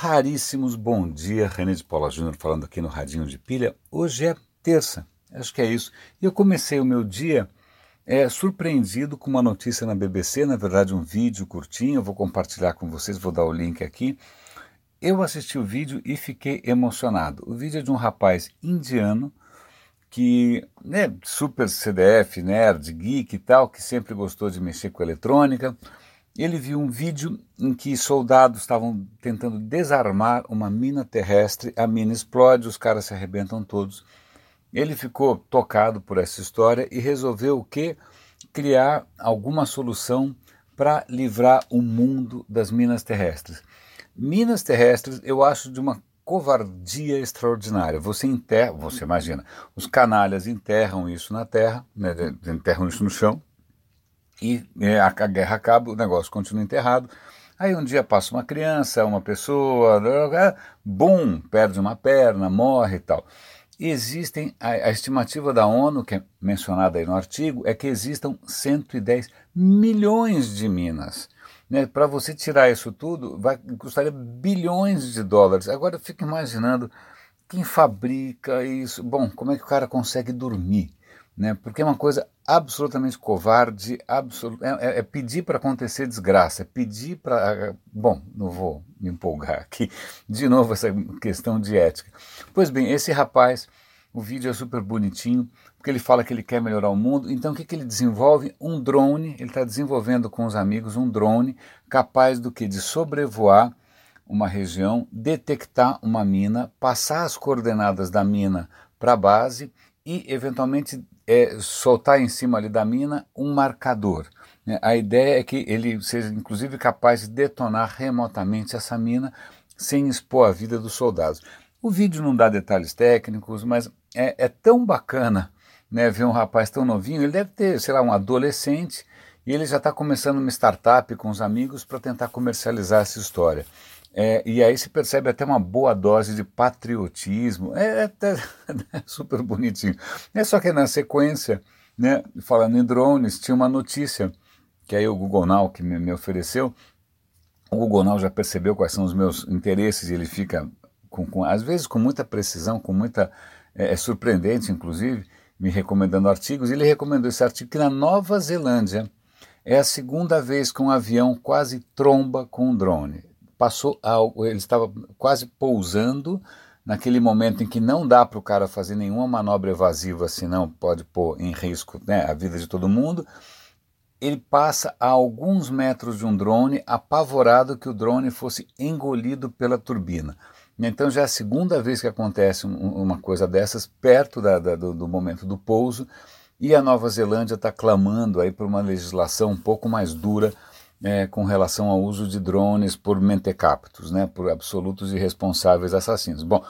raríssimos bom dia, René de Paula Júnior falando aqui no Radinho de Pilha. Hoje é terça, acho que é isso. E eu comecei o meu dia é, surpreendido com uma notícia na BBC, na verdade um vídeo curtinho, eu vou compartilhar com vocês, vou dar o link aqui. Eu assisti o vídeo e fiquei emocionado. O vídeo é de um rapaz indiano que, né, super CDF, nerd, geek e tal, que sempre gostou de mexer com eletrônica, ele viu um vídeo em que soldados estavam tentando desarmar uma mina terrestre, a mina explode, os caras se arrebentam todos. Ele ficou tocado por essa história e resolveu o quê? Criar alguma solução para livrar o mundo das minas terrestres. Minas terrestres eu acho de uma covardia extraordinária. Você enterra, você imagina, os canalhas enterram isso na terra, né, enterram isso no chão, e é, a, guerra acaba, o negócio continua enterrado. Aí um dia passa uma criança, uma pessoa, bum, perde uma perna, morre e tal. Existem, a, a, estimativa da ONU, que é mencionada aí no artigo, é que existam 110 milhões de minas. Né? Para você tirar isso tudo, vai custaria bilhões de dólares. Agora eu fico imaginando quem fabrica isso. Bom, como é que o cara consegue dormir? Né? porque é uma coisa absolutamente covarde, absolut, é, é, é pedir para acontecer desgraça, é pedir para. Bom, não vou me empolgar aqui, de novo essa questão de ética. Pois bem, esse rapaz, o vídeo é super bonitinho, porque ele fala que ele quer melhorar o mundo, então o que, que ele desenvolve? Um drone, ele está desenvolvendo com os amigos um drone capaz do que? De sobrevoar uma região, detectar uma mina, passar as coordenadas da mina para a base e eventualmente é soltar em cima ali da mina um marcador. Né? A ideia é que ele seja inclusive capaz de detonar remotamente essa mina sem expor a vida dos soldados. O vídeo não dá detalhes técnicos, mas é, é tão bacana né, ver um rapaz tão novinho. Ele deve ter, sei lá, um adolescente e ele já está começando uma startup com os amigos para tentar comercializar essa história. É, e aí se percebe até uma boa dose de patriotismo, é, é, é super bonitinho. É só que na sequência, né, falando em drones, tinha uma notícia que aí o Google Now que me, me ofereceu. O Google Now já percebeu quais são os meus interesses e ele fica, com, com às vezes com muita precisão, com muita. É, é surpreendente, inclusive, me recomendando artigos. Ele recomendou esse artigo que na Nova Zelândia é a segunda vez que um avião quase tromba com um drone passou algo, ele estava quase pousando naquele momento em que não dá para o cara fazer nenhuma manobra evasiva, senão pode pôr em risco né, a vida de todo mundo. Ele passa a alguns metros de um drone, apavorado que o drone fosse engolido pela turbina. Então já é a segunda vez que acontece uma coisa dessas perto da, da, do, do momento do pouso e a Nova Zelândia está clamando aí por uma legislação um pouco mais dura é, com relação ao uso de drones por mentecaptos, né, por absolutos irresponsáveis assassinos. Bom,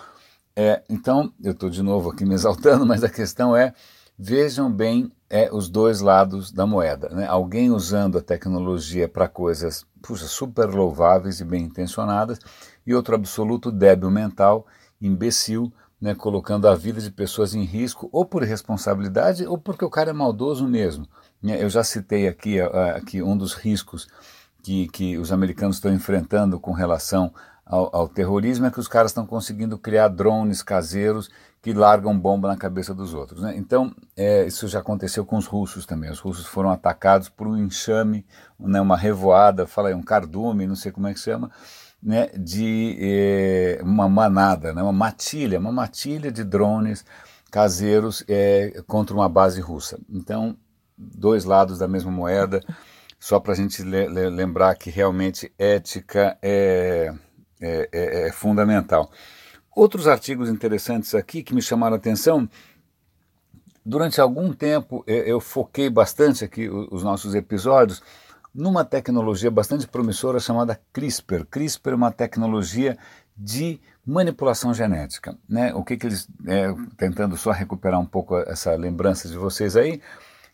é, então eu estou de novo aqui me exaltando, mas a questão é vejam bem é, os dois lados da moeda. Né? Alguém usando a tecnologia para coisas puxa, super louváveis e bem intencionadas, e outro absoluto débil mental, imbecil, né, colocando a vida de pessoas em risco, ou por irresponsabilidade, ou porque o cara é maldoso mesmo. Né, eu já citei aqui, aqui um dos riscos que, que os americanos estão enfrentando com relação ao, ao terrorismo é que os caras estão conseguindo criar drones caseiros que largam bomba na cabeça dos outros. Né? Então, é, isso já aconteceu com os russos também. Os russos foram atacados por um enxame, né, uma revoada, fala aí, um cardume, não sei como é que chama, né, de é, uma manada, né, uma matilha, uma matilha de drones caseiros é, contra uma base russa. Então, dois lados da mesma moeda, só para a gente le lembrar que realmente ética é, é, é, é, fundamental. Outros artigos interessantes aqui que me chamaram a atenção. Durante algum tempo eu foquei bastante aqui os nossos episódios numa tecnologia bastante promissora chamada CRISPR. CRISPR é uma tecnologia de manipulação genética. Né? O que, que eles, é, tentando só recuperar um pouco essa lembrança de vocês aí,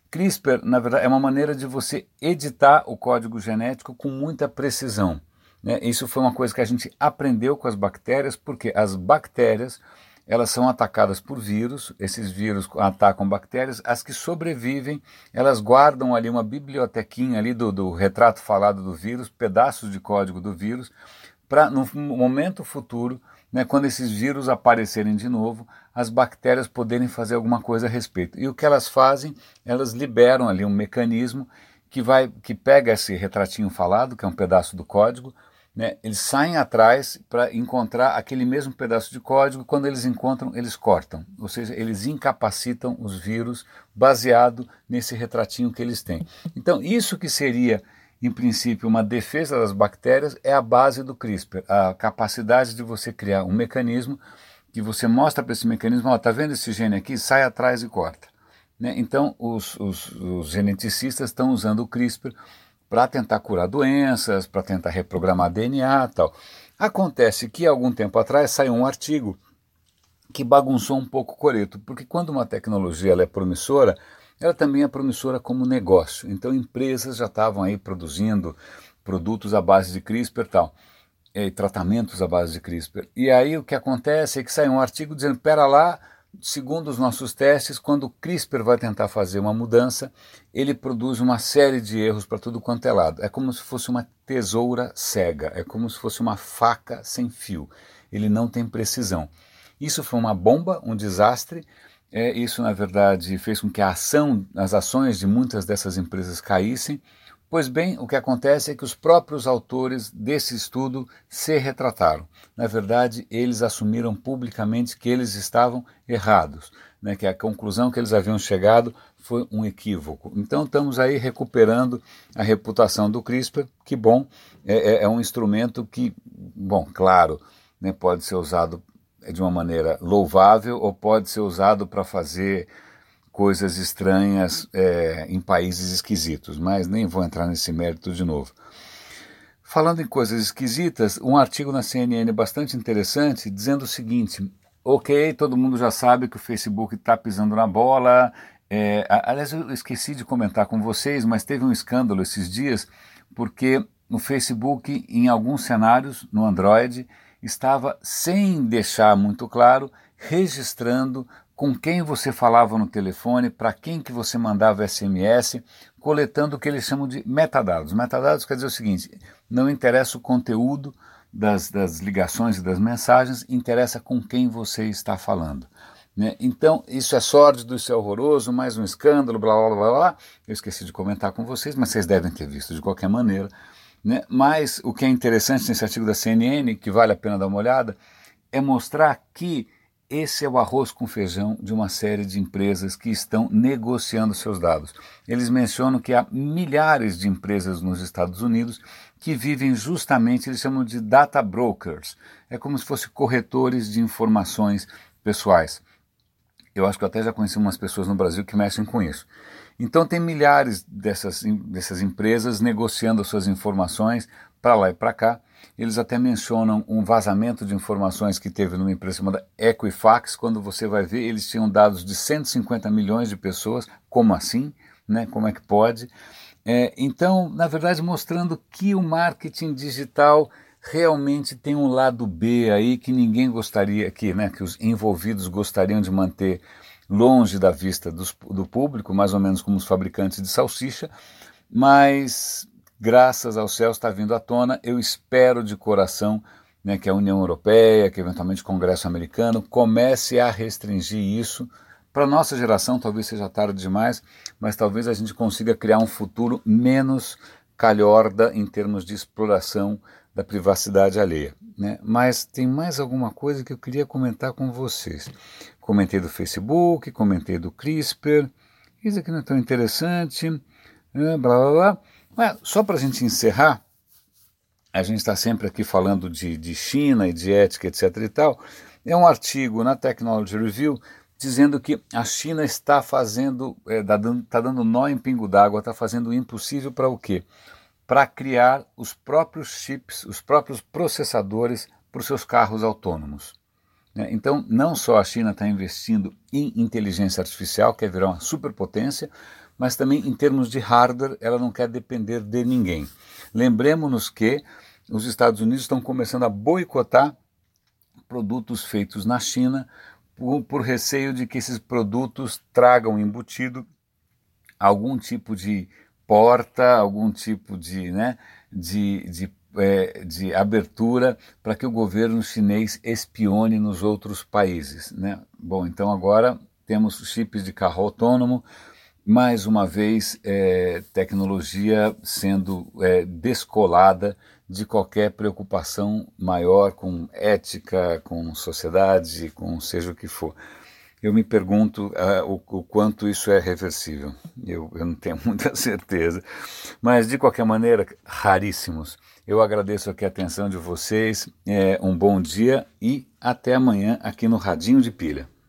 CRISPR, na verdade, é uma maneira de você editar o código genético com muita precisão. Né? Isso foi uma coisa que a gente aprendeu com as bactérias, porque as bactérias elas são atacadas por vírus, esses vírus atacam bactérias, as que sobrevivem, elas guardam ali uma bibliotequinha ali do, do retrato falado do vírus, pedaços de código do vírus, para no momento futuro, né, quando esses vírus aparecerem de novo, as bactérias poderem fazer alguma coisa a respeito. E o que elas fazem? Elas liberam ali um mecanismo que vai que pega esse retratinho falado, que é um pedaço do código, né, eles saem atrás para encontrar aquele mesmo pedaço de código. Quando eles encontram, eles cortam, ou seja, eles incapacitam os vírus baseado nesse retratinho que eles têm. Então, isso que seria em princípio, uma defesa das bactérias é a base do CRISPR, a capacidade de você criar um mecanismo que você mostra para esse mecanismo, está vendo esse gene aqui, sai atrás e corta. Né? Então, os, os, os geneticistas estão usando o CRISPR para tentar curar doenças, para tentar reprogramar DNA tal. Acontece que, algum tempo atrás, saiu um artigo que bagunçou um pouco o coreto, porque quando uma tecnologia é promissora, ela também é promissora como negócio. Então empresas já estavam aí produzindo produtos à base de CRISPR e tal, e tratamentos à base de CRISPR. E aí o que acontece é que sai um artigo dizendo, pera lá, segundo os nossos testes, quando o CRISPR vai tentar fazer uma mudança, ele produz uma série de erros para tudo quanto é lado. É como se fosse uma tesoura cega, é como se fosse uma faca sem fio. Ele não tem precisão. Isso foi uma bomba, um desastre, é, isso, na verdade, fez com que ação, as ações de muitas dessas empresas caíssem. Pois bem, o que acontece é que os próprios autores desse estudo se retrataram. Na verdade, eles assumiram publicamente que eles estavam errados, né, que a conclusão que eles haviam chegado foi um equívoco. Então, estamos aí recuperando a reputação do CRISPR, que bom, é, é, é um instrumento que, bom, claro, né, pode ser usado é de uma maneira louvável ou pode ser usado para fazer coisas estranhas é, em países esquisitos, mas nem vou entrar nesse mérito de novo. Falando em coisas esquisitas, um artigo na CNN bastante interessante dizendo o seguinte: ok, todo mundo já sabe que o Facebook está pisando na bola. É, aliás, eu esqueci de comentar com vocês, mas teve um escândalo esses dias porque o Facebook, em alguns cenários no Android, estava, sem deixar muito claro, registrando com quem você falava no telefone, para quem que você mandava SMS, coletando o que eles chamam de metadados. Metadados quer dizer o seguinte, não interessa o conteúdo das, das ligações e das mensagens, interessa com quem você está falando. Né? Então, isso é sórdido, isso é horroroso, mais um escândalo, blá blá blá blá. Eu esqueci de comentar com vocês, mas vocês devem ter visto de qualquer maneira. Né? Mas o que é interessante nesse artigo da CNN, que vale a pena dar uma olhada, é mostrar que esse é o arroz com feijão de uma série de empresas que estão negociando seus dados. Eles mencionam que há milhares de empresas nos Estados Unidos que vivem justamente, eles chamam de data brokers. É como se fossem corretores de informações pessoais. Eu acho que eu até já conheci umas pessoas no Brasil que mexem com isso. Então tem milhares dessas, dessas empresas negociando as suas informações para lá e para cá. Eles até mencionam um vazamento de informações que teve numa empresa chamada Equifax. Quando você vai ver, eles tinham dados de 150 milhões de pessoas. Como assim? Né? Como é que pode? É, então, na verdade, mostrando que o marketing digital realmente tem um lado B aí que ninguém gostaria, que, né, que os envolvidos gostariam de manter longe da vista dos, do público, mais ou menos como os fabricantes de salsicha, mas graças ao céu está vindo à tona. Eu espero de coração né, que a União Europeia, que eventualmente o Congresso americano comece a restringir isso. Para a nossa geração, talvez seja tarde demais, mas talvez a gente consiga criar um futuro menos calhorda em termos de exploração da privacidade alheia. Né? Mas tem mais alguma coisa que eu queria comentar com vocês. Comentei do Facebook, comentei do CRISPR, isso aqui não é tão interessante, né? blá blá blá. Mas só para a gente encerrar, a gente está sempre aqui falando de, de China e de ética, etc. e tal. É um artigo na Technology Review dizendo que a China está fazendo, está é, dando, tá dando nó em pingo d'água, está fazendo o impossível para o quê? Para criar os próprios chips, os próprios processadores para os seus carros autônomos. Né? Então, não só a China está investindo em inteligência artificial, quer virar uma superpotência, mas também em termos de hardware, ela não quer depender de ninguém. Lembremos-nos que os Estados Unidos estão começando a boicotar produtos feitos na China por, por receio de que esses produtos tragam embutido algum tipo de porta, algum tipo de, né, de, de é, de abertura para que o governo chinês espione nos outros países. Né? Bom, então agora temos chips de carro autônomo, mais uma vez é, tecnologia sendo é, descolada de qualquer preocupação maior com ética, com sociedade, com seja o que for. Eu me pergunto uh, o, o, quanto isso é reversível. Eu, eu não tenho muita certeza. Mas, de qualquer maneira, raríssimos. Eu agradeço aqui a atenção de vocês. É, um bom dia e até amanhã aqui no Radinho de Pilha.